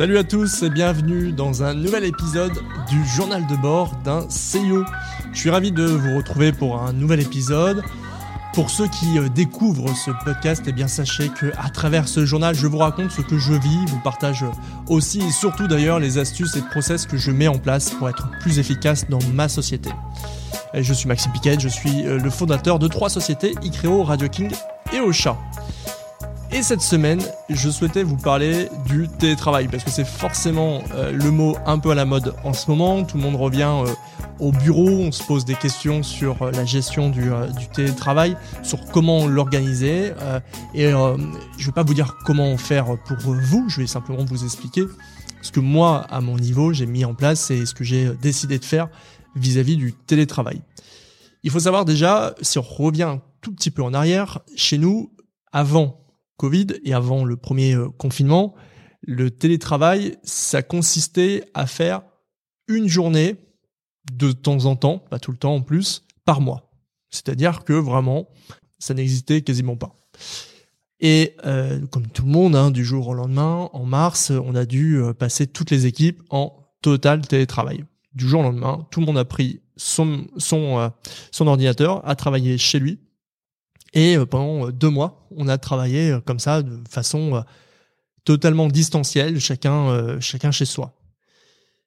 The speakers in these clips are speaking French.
Salut à tous et bienvenue dans un nouvel épisode du journal de bord d'un CEO. Je suis ravi de vous retrouver pour un nouvel épisode. Pour ceux qui euh, découvrent ce podcast, eh bien sachez que à travers ce journal, je vous raconte ce que je vis, vous partage aussi et surtout d'ailleurs les astuces et process que je mets en place pour être plus efficace dans ma société. Je suis Maxime Piquet, je suis euh, le fondateur de trois sociétés, Icreo, Radio King et Ocha. Et cette semaine, je souhaitais vous parler du télétravail parce que c'est forcément euh, le mot un peu à la mode en ce moment. Tout le monde revient euh, au bureau, on se pose des questions sur euh, la gestion du, du, télétravail, sur comment l'organiser. et je vais pas vous dire comment faire pour vous, je vais simplement vous expliquer ce que moi, à mon niveau, j'ai mis en place et ce que j'ai décidé de faire vis-à-vis -vis du télétravail. Il faut savoir déjà, si on revient un tout petit peu en arrière, chez nous, avant Covid et avant le premier euh, confinement, le télétravail, ça consistait à faire une journée de temps en temps, pas tout le temps en plus, par mois. C'est-à-dire que vraiment, ça n'existait quasiment pas. Et euh, comme tout le monde, hein, du jour au lendemain, en mars, on a dû euh, passer toutes les équipes en total télétravail. Du jour au lendemain, tout le monde a pris son, son, son ordinateur, a travaillé chez lui, et euh, pendant euh, deux mois, on a travaillé euh, comme ça, de façon totalement distancielle, chacun, chacun chez soi.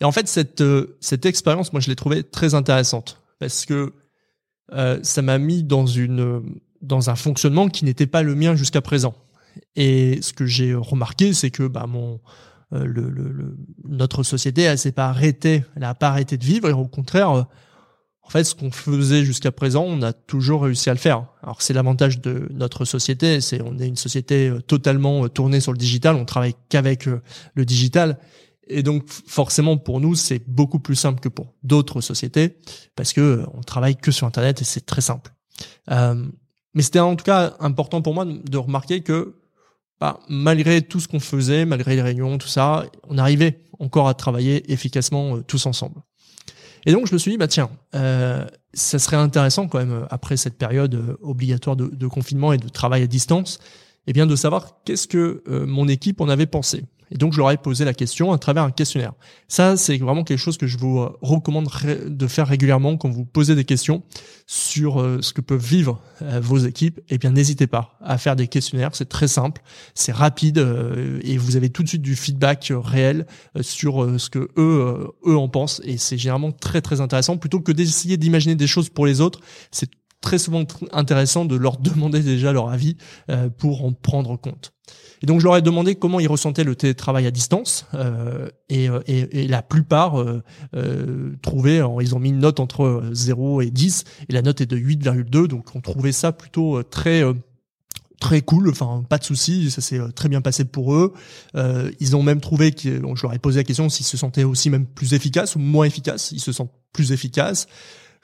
Et en fait, cette, cette expérience, moi, je l'ai trouvée très intéressante parce que ça m'a mis dans une, dans un fonctionnement qui n'était pas le mien jusqu'à présent. Et ce que j'ai remarqué, c'est que bah, mon, le, le, notre société, elle s'est pas arrêtée, elle n'a pas arrêté de vivre, et au contraire, en fait, ce qu'on faisait jusqu'à présent, on a toujours réussi à le faire. Alors c'est l'avantage de notre société, c'est on est une société euh, totalement euh, tournée sur le digital, on travaille qu'avec euh, le digital. Et donc forcément pour nous, c'est beaucoup plus simple que pour d'autres sociétés parce que on travaille que sur internet et c'est très simple. Euh, mais c'était en tout cas important pour moi de remarquer que bah, malgré tout ce qu'on faisait, malgré les réunions, tout ça, on arrivait encore à travailler efficacement tous ensemble. Et donc je me suis dit bah tiens, euh, ça serait intéressant quand même euh, après cette période euh, obligatoire de, confinement et de travail à distance, eh bien de savoir qu'est-ce que euh, mon équipe en avait pensé. Et donc, je leur ai posé la question à travers un questionnaire. Ça, c'est vraiment quelque chose que je vous euh, recommande de faire régulièrement quand vous posez des questions sur euh, ce que peuvent vivre euh, vos équipes. Eh bien, n'hésitez pas à faire des questionnaires. C'est très simple, c'est rapide et vous avez tout de suite du feedback réel sur ce que eux, eux en pensent. Et c'est généralement très, très intéressant. Plutôt que d'essayer d'imaginer des choses pour les autres, c'est très souvent intéressant de leur demander déjà leur avis pour en prendre compte. Et donc je leur ai demandé comment ils ressentaient le télétravail à distance, euh, et, euh, et, et, la plupart euh, euh, trouvaient, ils ont mis une note entre 0 et 10, et la note est de 8,2, donc on trouvait ça plutôt très très cool, enfin pas de souci, ça s'est très bien passé pour eux. Euh, ils ont même trouvé que, je leur ai posé la question s'ils se sentaient aussi même plus efficaces ou moins efficaces. Ils se sentent plus efficaces.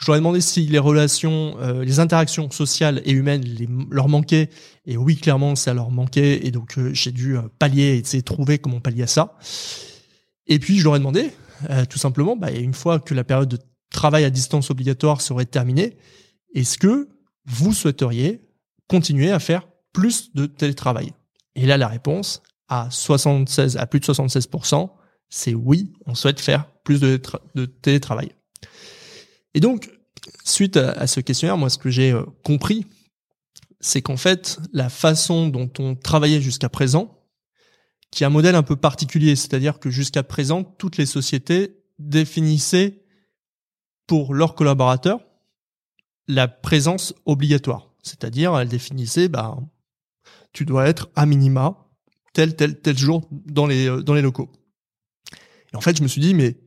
Je leur ai demandé si les relations, euh, les interactions sociales et humaines leur manquaient. Et oui, clairement, ça leur manquait. Et donc, euh, j'ai dû euh, pallier et essayer de trouver comment pallier à ça. Et puis, je leur ai demandé, tout simplement, bah, une fois que la période de travail à distance obligatoire serait terminée, est-ce que vous souhaiteriez continuer à faire plus de télétravail? Et là, la réponse à 76, à plus de 76%, c'est oui, on souhaite faire plus de télétravail. Et donc, suite à, ce questionnaire, moi, ce que j'ai euh, compris, c'est qu'en fait, la façon dont on travaillait jusqu'à présent, qui est un modèle un peu particulier, c'est-à-dire que jusqu'à présent, toutes les sociétés définissaient pour leurs collaborateurs la présence obligatoire. C'est-à-dire, elles définissaient, bah, tu dois être à minima tel, tel, tel jour dans les, euh, dans les locaux. Et en fait, je me suis dit, mais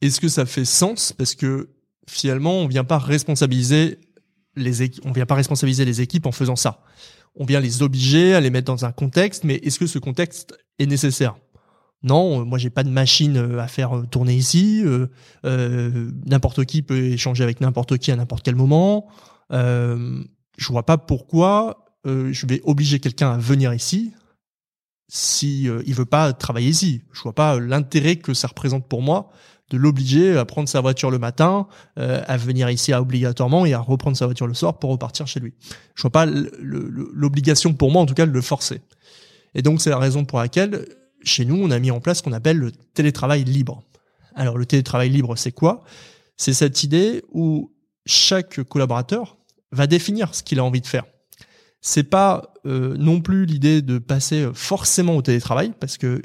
est-ce que ça fait sens? Parce que finalement, on vient pas responsabiliser les on vient pas responsabiliser les équipes en faisant ça. On vient les obliger à les mettre dans un contexte, mais est-ce que ce contexte est nécessaire? Non, euh, moi j'ai pas de machine euh, à faire euh, tourner ici. Euh, n'importe qui peut échanger avec n'importe qui à n'importe quel moment. Euh, je vois pas pourquoi je vais obliger quelqu'un à venir ici si il veut pas travailler ici. Je vois pas l'intérêt que ça représente pour moi de l'obliger à prendre sa voiture le matin, euh, à venir ici à obligatoirement et à reprendre sa voiture le soir pour repartir chez lui. Je vois pas l'obligation pour moi, en tout cas, de le forcer. Et donc c'est la raison pour laquelle chez nous, on a mis en place ce qu'on appelle le télétravail libre. Alors le télétravail libre, c'est quoi? C'est cette idée où chaque collaborateur va définir ce qu'il a envie de faire. C'est pas euh, non plus l'idée de passer forcément au télétravail, parce que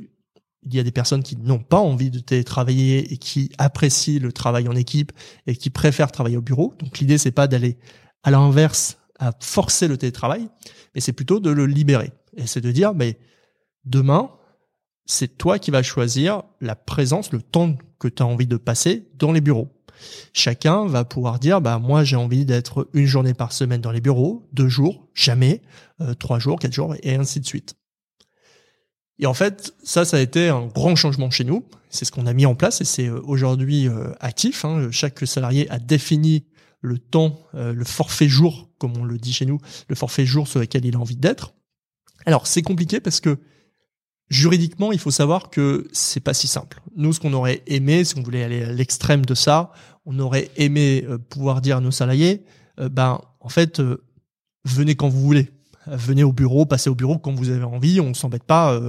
il y a des personnes qui n'ont pas envie de télétravailler et qui apprécient le travail en équipe et qui préfèrent travailler au bureau. Donc l'idée c'est pas d'aller à l'inverse à forcer le télétravail, mais c'est plutôt de le libérer. Et c'est de dire mais demain, c'est toi qui vas choisir la présence, le temps que tu as envie de passer dans les bureaux. Chacun va pouvoir dire, bah moi j'ai envie d'être une journée par semaine dans les bureaux, deux jours, jamais, euh, trois jours, quatre jours, et ainsi de suite. Et en fait, ça, ça a été un grand changement chez nous. C'est ce qu'on a mis en place et c'est euh, aujourd'hui euh, actif. Hein. Chaque salarié a défini le temps, le forfait jour, comme on le dit chez nous, le forfait jour sur lequel il a envie d'être. Alors c'est compliqué parce que Juridiquement, il faut savoir que c'est pas si simple. Nous, ce qu'on aurait aimé, si on voulait aller à l'extrême de ça, on aurait aimé euh, pouvoir dire à nos salariés, euh, ben, en fait, euh, venez quand vous voulez. Venez au bureau, passez au bureau quand vous avez envie. On s'embête pas.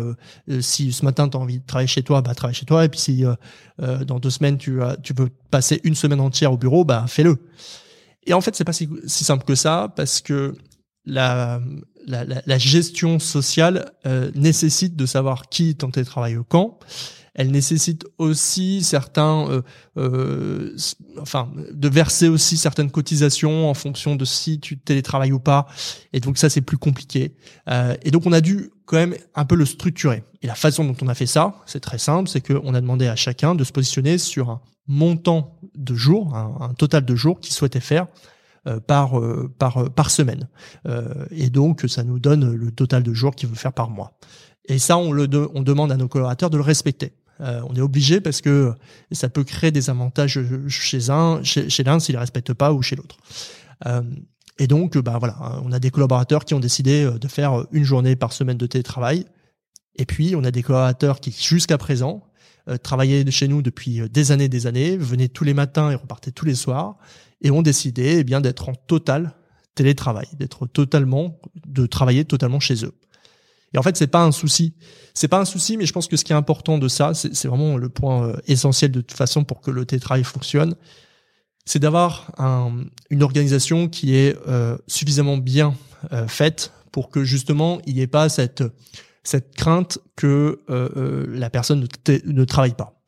si ce matin tu as envie de travailler chez toi, bah travaille chez toi. Et puis si dans deux semaines tu, tu veux passer une semaine entière au bureau, bah fais-le. Et en fait, c'est pas si, si simple que ça parce que la, la, la, gestion sociale euh, nécessite de savoir qui est en télétravail quand. Elle nécessite aussi certains, euh, euh, enfin, de verser aussi certaines cotisations en fonction de si tu télétravailles ou pas. Et donc ça, c'est plus compliqué. et donc on a dû quand même un peu le structurer. Et la façon dont on a fait ça, c'est très simple, c'est qu'on a demandé à chacun de se positionner sur un montant de jours, un, total de jours qu'il souhaitait faire euh, par euh, par euh, par semaine. et donc ça nous donne le total de jours qu'il veut faire par mois. Et ça, on le on demande à nos collaborateurs de le respecter. On est obligé parce que ça peut créer des avantages chez un, chez, l'un s'il ne respecte pas ou chez l'autre. et donc, bah voilà, on a des collaborateurs qui ont décidé de faire une journée par semaine de télétravail. Et puis, on a des collaborateurs qui, jusqu'à présent, travaillaient chez nous depuis des années, des années, venaient tous les matins et repartaient tous les soirs, et ont décidé eh bien d'être en total télétravail, d'être totalement, de travailler totalement chez eux. Et en fait, c'est pas un souci. C'est pas un souci, mais je pense que ce qui est important de ça, c'est vraiment le point euh, essentiel de toute façon pour que le télétravail fonctionne, c'est d'avoir un, une organisation qui est euh, suffisamment bien euh, faite pour que justement il n'y ait pas cette cette crainte que la personne ne, ne travaille pas.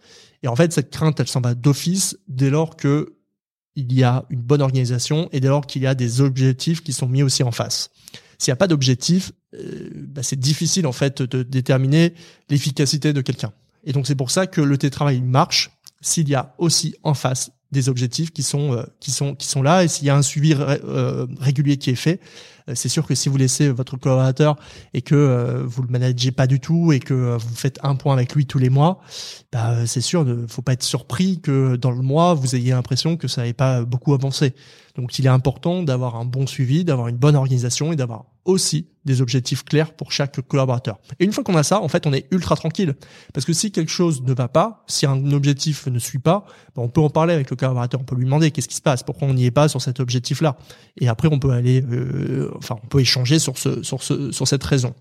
Et en fait, cette crainte, elle s'en va d'office dès lors que il y a une bonne organisation et dès lors qu'il y a des objectifs qui sont mis aussi en face. S'il n'y a pas d'objectif, euh, bah, c'est difficile en fait de déterminer l'efficacité de quelqu'un. Et donc c'est pour ça que le télétravail marche s'il y a aussi en face des objectifs qui sont euh, qui sont qui sont là et s'il y a un suivi euh, régulier qui est fait euh, c'est sûr que si vous laissez votre collaborateur et que vous le managez pas du tout et que vous faites un point avec lui tous les mois bah c'est sûr ne faut pas être surpris que dans le mois vous ayez l'impression que ça n'avait pas beaucoup avancé donc il est important d'avoir un bon suivi d'avoir une bonne organisation et d'avoir aussi des objectifs clairs pour chaque collaborateur. Et une fois qu'on a ça, en fait, on est ultra tranquille. Parce que si quelque chose ne va pas, si un objectif ne suit pas, ben, on peut en parler avec le collaborateur, on peut lui demander qu'est-ce qui se passe, pourquoi on n'y est pas sur cet objectif-là. Et après, on peut aller, euh, on peut échanger sur ce, sur ce, sur cette raison.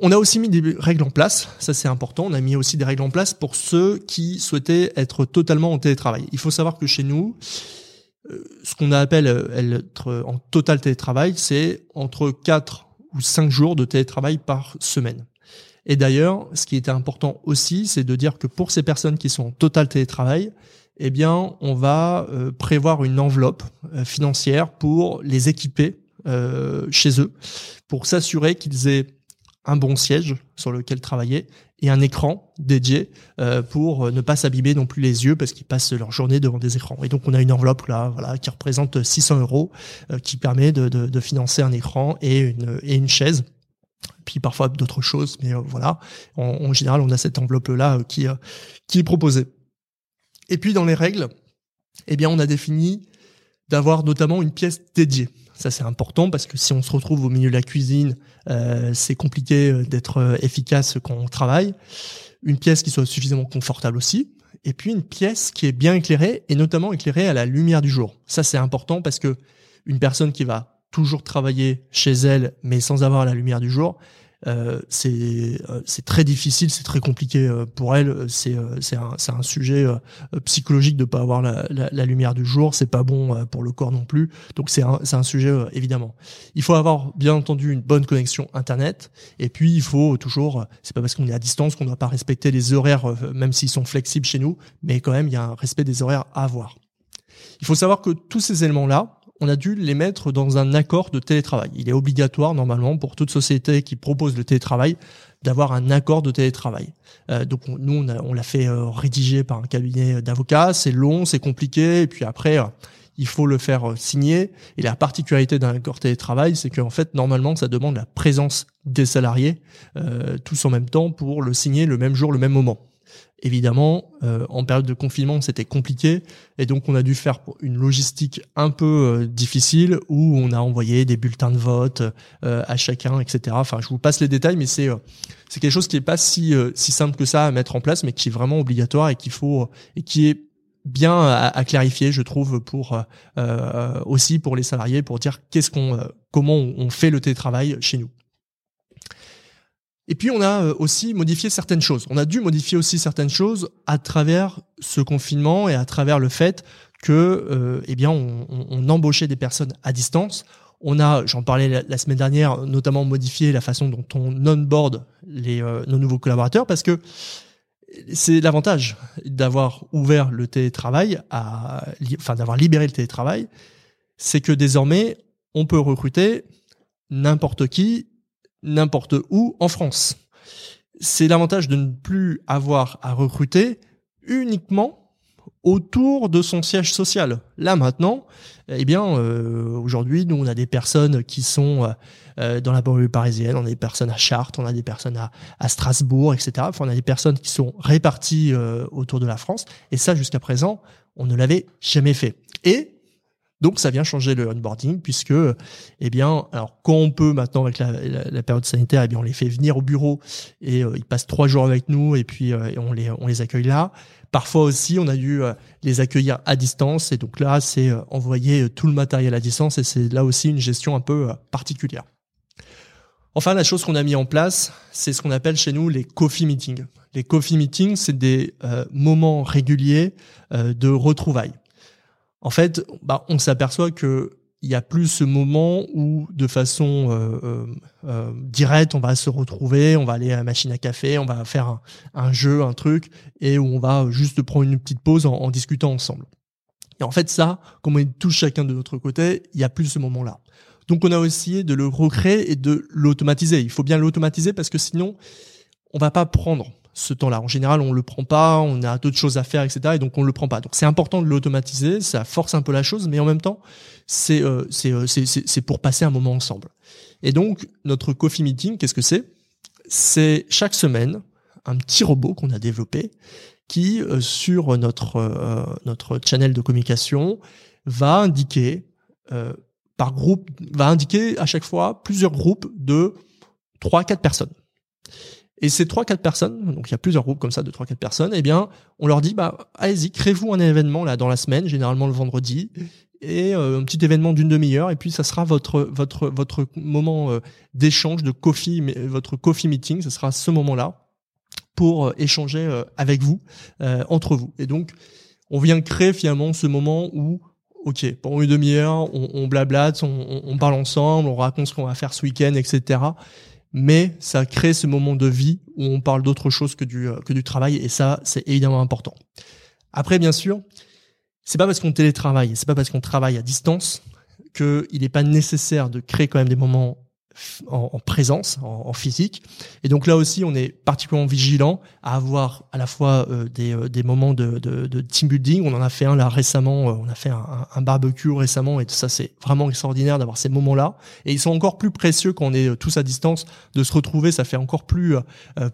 On a aussi mis des règles en place, ça c'est important, on a mis aussi des règles en place pour ceux qui souhaitaient être totalement en télétravail. Il faut savoir que chez nous, ce qu'on appelle euh, être en total télétravail, c'est entre 4 ou 5 jours de télétravail par semaine. Et d'ailleurs, ce qui était important aussi, c'est de dire que pour ces personnes qui sont en total télétravail, eh bien, on va euh, prévoir une enveloppe euh, financière pour les équiper chez eux, pour s'assurer qu'ils aient un bon siège sur lequel travailler et un écran dédié euh, pour ne pas s'abîmer non plus les yeux parce qu'ils passent leur journée devant des écrans. Et donc on a une enveloppe là, voilà, qui représente 600 euros, euh, qui permet de, financer un écran et une, chaise. Puis parfois d'autres choses, mais euh, voilà. En, général, on a cette enveloppe là qui qui est proposée. Et puis dans les règles, eh bien on a défini d'avoir notamment une pièce dédiée. Ça, c'est important parce que si on se retrouve au milieu de la cuisine, euh, c'est compliqué euh, d'être euh, efficace quand on travaille. Une pièce qui soit suffisamment confortable aussi. Et puis une pièce qui est bien éclairée et notamment éclairée à la lumière du jour. Ça, c'est important parce que une personne qui va toujours travailler chez elle mais sans avoir la lumière du jour, euh, c'est euh, c'est très difficile, c'est très compliqué euh, pour elle. C'est c'est un un sujet psychologique de pas avoir la, la, la lumière du jour. C'est pas bon pour le corps non plus. Donc c'est un un sujet évidemment. Il faut avoir bien entendu une bonne connexion internet. Et puis il faut toujours. C'est pas parce qu'on est à distance qu'on doit pas respecter les horaires, même s'ils sont flexibles chez nous. Mais quand même, il y a un respect des horaires à avoir. Il faut savoir que tous ces éléments là, on a dû les mettre dans un accord de télétravail. Il est obligatoire normalement pour toute société qui propose le télétravail d'avoir un accord de télétravail. Euh, donc nous on, l'a fait euh, rédiger par un cabinet d'avocats. C'est long, c'est compliqué, et puis après euh, il faut le faire signer. Et la particularité d'un accord télétravail, c'est qu'en fait normalement ça demande la présence des salariés tous en même temps pour le signer le même jour, le même moment. Évidemment, euh, en période de confinement, c'était compliqué et donc on a dû faire une logistique un peu euh, difficile où on a envoyé des bulletins de vote euh, à chacun, etc. Enfin, je vous passe les détails, mais c'est c'est quelque chose qui est pas si si simple que ça à mettre en place, mais qui est vraiment obligatoire et qu'il faut et qui est bien à, clarifier, je trouve, pour aussi pour les salariés, pour dire qu'est-ce qu'on comment on fait le télétravail chez nous. Et puis on a euh, aussi modifié certaines choses. On a dû modifier aussi certaines choses à travers ce confinement et à travers le fait que, euh, eh bien, on, embauchait des personnes à distance. On a, j'en parlais la, semaine dernière, notamment modifié la façon dont on onboard les, euh, nos nouveaux collaborateurs parce que c'est l'avantage d'avoir ouvert le télétravail, à, enfin d'avoir libéré le télétravail, c'est que désormais on peut recruter n'importe qui n'importe où en France. C'est l'avantage de ne plus avoir à recruter uniquement autour de son siège social. Là maintenant, eh bien, euh, aujourd'hui, nous on a des personnes qui sont euh, dans la banlieue parisienne, on a des personnes à Chartres, on a des personnes à, à Strasbourg, etc. Enfin, on a des personnes qui sont réparties euh, autour de la France. Et ça, jusqu'à présent, on ne l'avait jamais fait. Et donc ça vient changer le onboarding puisque, eh bien, alors quand on peut maintenant avec la, période sanitaire, eh bien on les fait venir au bureau et euh, ils passent trois jours avec nous et puis euh, on les on les accueille là. Parfois aussi, on a dû euh, les accueillir à distance et donc là, c'est envoyer tout le matériel à distance et c'est là aussi une gestion un peu particulière. Enfin, la chose qu'on a mis en place, c'est ce qu'on appelle chez nous les coffee meetings. Les coffee meetings, c'est des moments réguliers de retrouvailles en fait, bah, on s'aperçoit que il y a plus ce moment où, de façon euh, euh, euh, directe, on va se retrouver, on va aller à la machine à café, on va faire un, jeu, un truc, et où on va juste prendre une petite pause en, discutant ensemble. Et en fait, ça, comme on est tous chacun de notre côté, il y a plus ce moment-là. Donc, on a essayé de le recréer et de l'automatiser. Il faut bien l'automatiser parce que sinon, on va pas prendre ce temps-là. En général, on le prend pas, on a d'autres choses à faire, etc. Et donc on le prend pas. Donc c'est important de l'automatiser, ça force un peu la chose, mais en même temps, c'est euh, euh, c'est c'est pour passer un moment ensemble. Et donc notre coffee meeting, qu'est-ce que c'est? C'est chaque semaine un petit robot qu'on a développé qui euh, sur notre notre channel de communication va indiquer par groupe va indiquer à chaque fois plusieurs groupes de trois quatre personnes. Et ces trois quatre personnes, donc il y a plusieurs groupes comme ça de trois quatre personnes, eh bien, on leur dit bah allez-y, créez-vous un événement là dans la semaine, généralement le vendredi, et euh, un petit événement d'une demi-heure, et puis ça sera votre votre votre moment euh, d'échange de coffee, votre coffee meeting, ce sera ce moment-là pour euh, échanger avec vous entre vous. Et donc on vient créer finalement ce moment où ok, pendant une demi-heure, on, on blablate, on, parle ensemble, on raconte ce qu'on va faire ce week-end, etc mais ça crée ce moment de vie où on parle d'autre chose que du, euh, que du travail, et ça, c'est évidemment important. Après, bien sûr, c'est pas parce qu'on télétravaille, c'est pas parce qu'on travaille à distance qu'il n'est pas nécessaire de créer quand même des moments en, présence, en, physique. Et donc là aussi, on est particulièrement vigilant à avoir à la fois euh, des, euh, des moments de, de, de, team building. On en a fait un là récemment, euh, on a fait un, un barbecue récemment, et ça c'est vraiment extraordinaire d'avoir ces moments-là. Et ils sont encore plus précieux quand on est tous à distance, de se retrouver, ça fait encore plus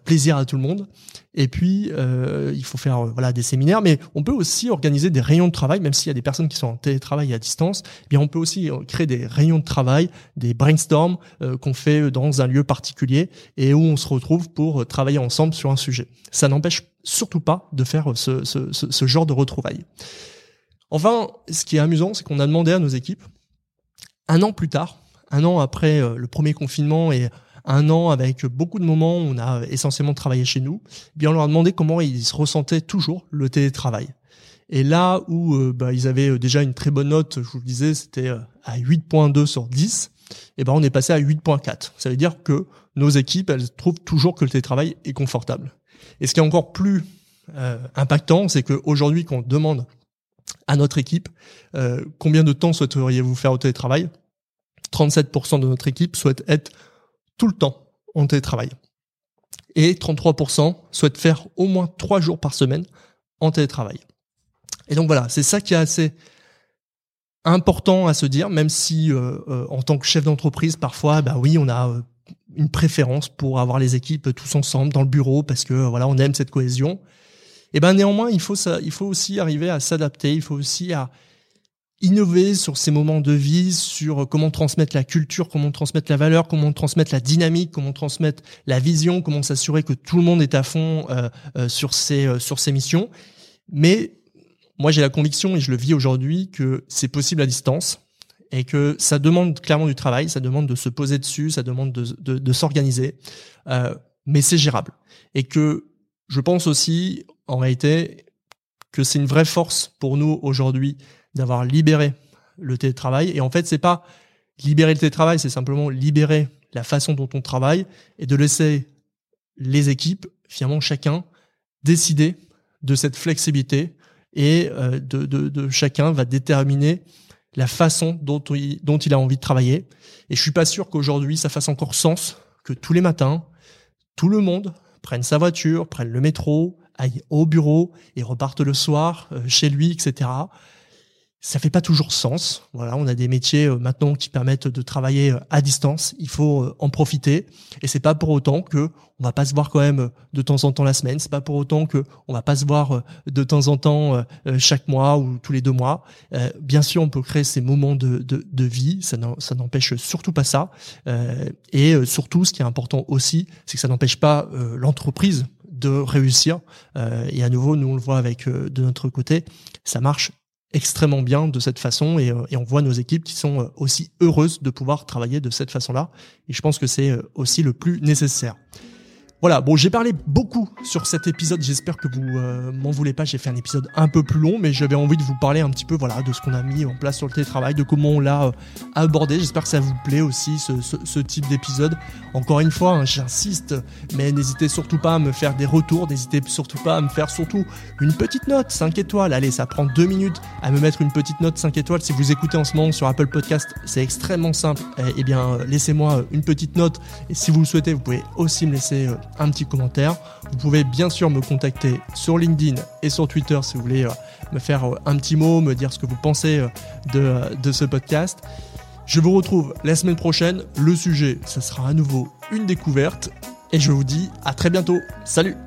plaisir à tout le monde. Et puis, euh, il faut faire euh, voilà des séminaires, mais on peut aussi organiser des réunions de travail, même s'il y a des personnes qui sont en télétravail à distance. Eh bien, on peut aussi euh, créer des réunions de travail, des brainstorms qu'on fait dans un lieu particulier et où on se retrouve pour travailler ensemble sur un sujet. Ça n'empêche surtout pas de faire ce, ce, ce, ce genre de retrouvailles. Enfin, ce qui est amusant, c'est qu'on a demandé à nos équipes, un an plus tard, un an après le premier confinement et un an avec beaucoup de moments où on a essentiellement travaillé chez nous, eh bien on leur a demandé comment ils se ressentaient toujours le télétravail. Et là où euh, bah, ils avaient déjà une très bonne note, je vous le disais, c'était à 8.2 sur 10, et eh ben on est passé à 8.4. Ça veut dire que nos équipes, elles trouvent toujours que le télétravail est confortable. Et ce qui est encore plus impactant, c'est qu'aujourd'hui, quand on demande à notre équipe. Euh, combien de temps souhaiteriez-vous faire au télétravail? 37% de notre équipe souhaite être tout le temps en télétravail. Et 33% souhaitent faire au moins 3 jours par semaine en télétravail. Et donc voilà, c'est ça qui est assez important à se dire, même si euh, euh, en tant que chef d'entreprise, parfois, bah oui, on a une préférence pour avoir les équipes tous ensemble dans le bureau parce que voilà, on aime cette cohésion. Et ben néanmoins, il faut ça, il faut aussi arriver à s'adapter, il faut aussi à innover sur ces moments de vie, sur comment transmettre la culture, comment transmettre la valeur, comment transmettre la dynamique, comment transmettre la vision, comment s'assurer que tout le monde est à fond euh, euh, sur ces euh, sur missions. Mais moi, j'ai la conviction et je le vis aujourd'hui que c'est possible à distance et que ça demande clairement du travail, ça demande de se poser dessus, ça demande de, de, de s'organiser, mais c'est gérable. Et que je pense aussi, en réalité, que c'est une vraie force pour nous aujourd'hui d'avoir libéré le télétravail. Et en fait, c'est pas libérer le télétravail, c'est simplement libérer la façon dont on travaille et de laisser les équipes, finalement chacun, décider de cette flexibilité et euh, de, de, chacun va déterminer la façon dont il, dont il a envie de travailler. Et je suis pas sûr qu'aujourd'hui ça fasse encore sens que tous les matins, tout le monde prenne sa voiture, prenne le métro, aille au bureau et repartent le soir euh, chez lui, etc. Ça fait pas toujours sens. Voilà, on a des métiers euh, maintenant qui permettent de travailler euh, à distance. Il faut en profiter. Et c'est pas pour autant que on va pas se voir quand même de temps en temps la semaine. C'est pas pour autant que on va pas se voir de temps en temps chaque mois ou tous les deux mois. Bien sûr, on peut créer ces moments de, de, de vie. Ça n'empêche surtout pas ça. Et surtout, ce qui est important aussi, c'est que ça n'empêche pas l'entreprise de réussir. Euh, et à nouveau, nous on le voit avec euh, de notre côté, ça marche extrêmement bien de cette façon et, euh, et, on voit nos équipes qui sont aussi heureuses de pouvoir travailler de cette façon-là. Et je pense que c'est aussi le plus nécessaire. Voilà, bon, j'ai parlé beaucoup sur cet épisode. J'espère que vous euh, m'en voulez pas. J'ai fait un épisode un peu plus long, mais j'avais envie de vous parler un petit peu, voilà, de ce qu'on a mis en place sur le télétravail, de comment on l'a euh, abordé. J'espère que ça vous plaît aussi ce, type d'épisode. Encore une fois, hein, j'insiste, mais n'hésitez surtout pas à me faire des retours. N'hésitez surtout pas à me faire surtout une petite note, 5 étoiles. Allez, ça prend deux minutes à me mettre une petite note 5 étoiles. Si vous écoutez en ce moment sur Apple Podcast, c'est extrêmement simple. Eh, eh bien, laissez-moi une petite note. Et si vous le souhaitez, vous pouvez aussi me laisser euh, un petit commentaire. Vous pouvez bien sûr me contacter sur LinkedIn et sur Twitter si vous voulez euh, me faire euh, un petit mot, me dire ce que vous pensez euh, de, ce podcast. Je vous retrouve la semaine prochaine. Le sujet, ça sera à nouveau une découverte. Et je vous dis à très bientôt. Salut